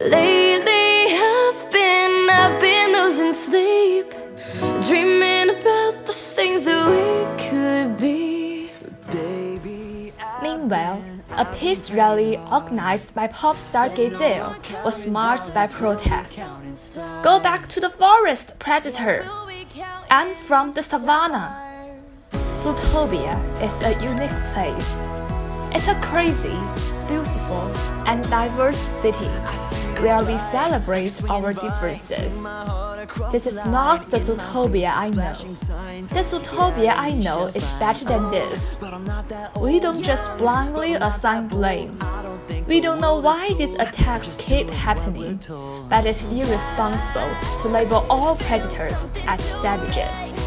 Lately I've been, I've been losing sleep Dreaming about the things that we could be Meanwhile, a peace rally organized by pop star Gazelle was marked by protest. Go back to the forest, predator! I'm from the savannah. Zootopia is a unique place. It's a crazy, beautiful, and diverse city where we celebrate our differences. This is not the Zootopia I know. The Zootopia I know is better than this. We don't just blindly assign blame. We don't know why these attacks keep happening, but it's irresponsible to label all predators as savages.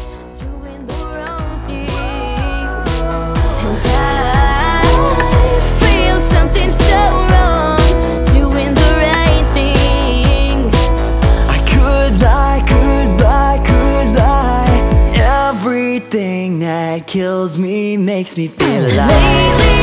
That kills me makes me feel alive. Lately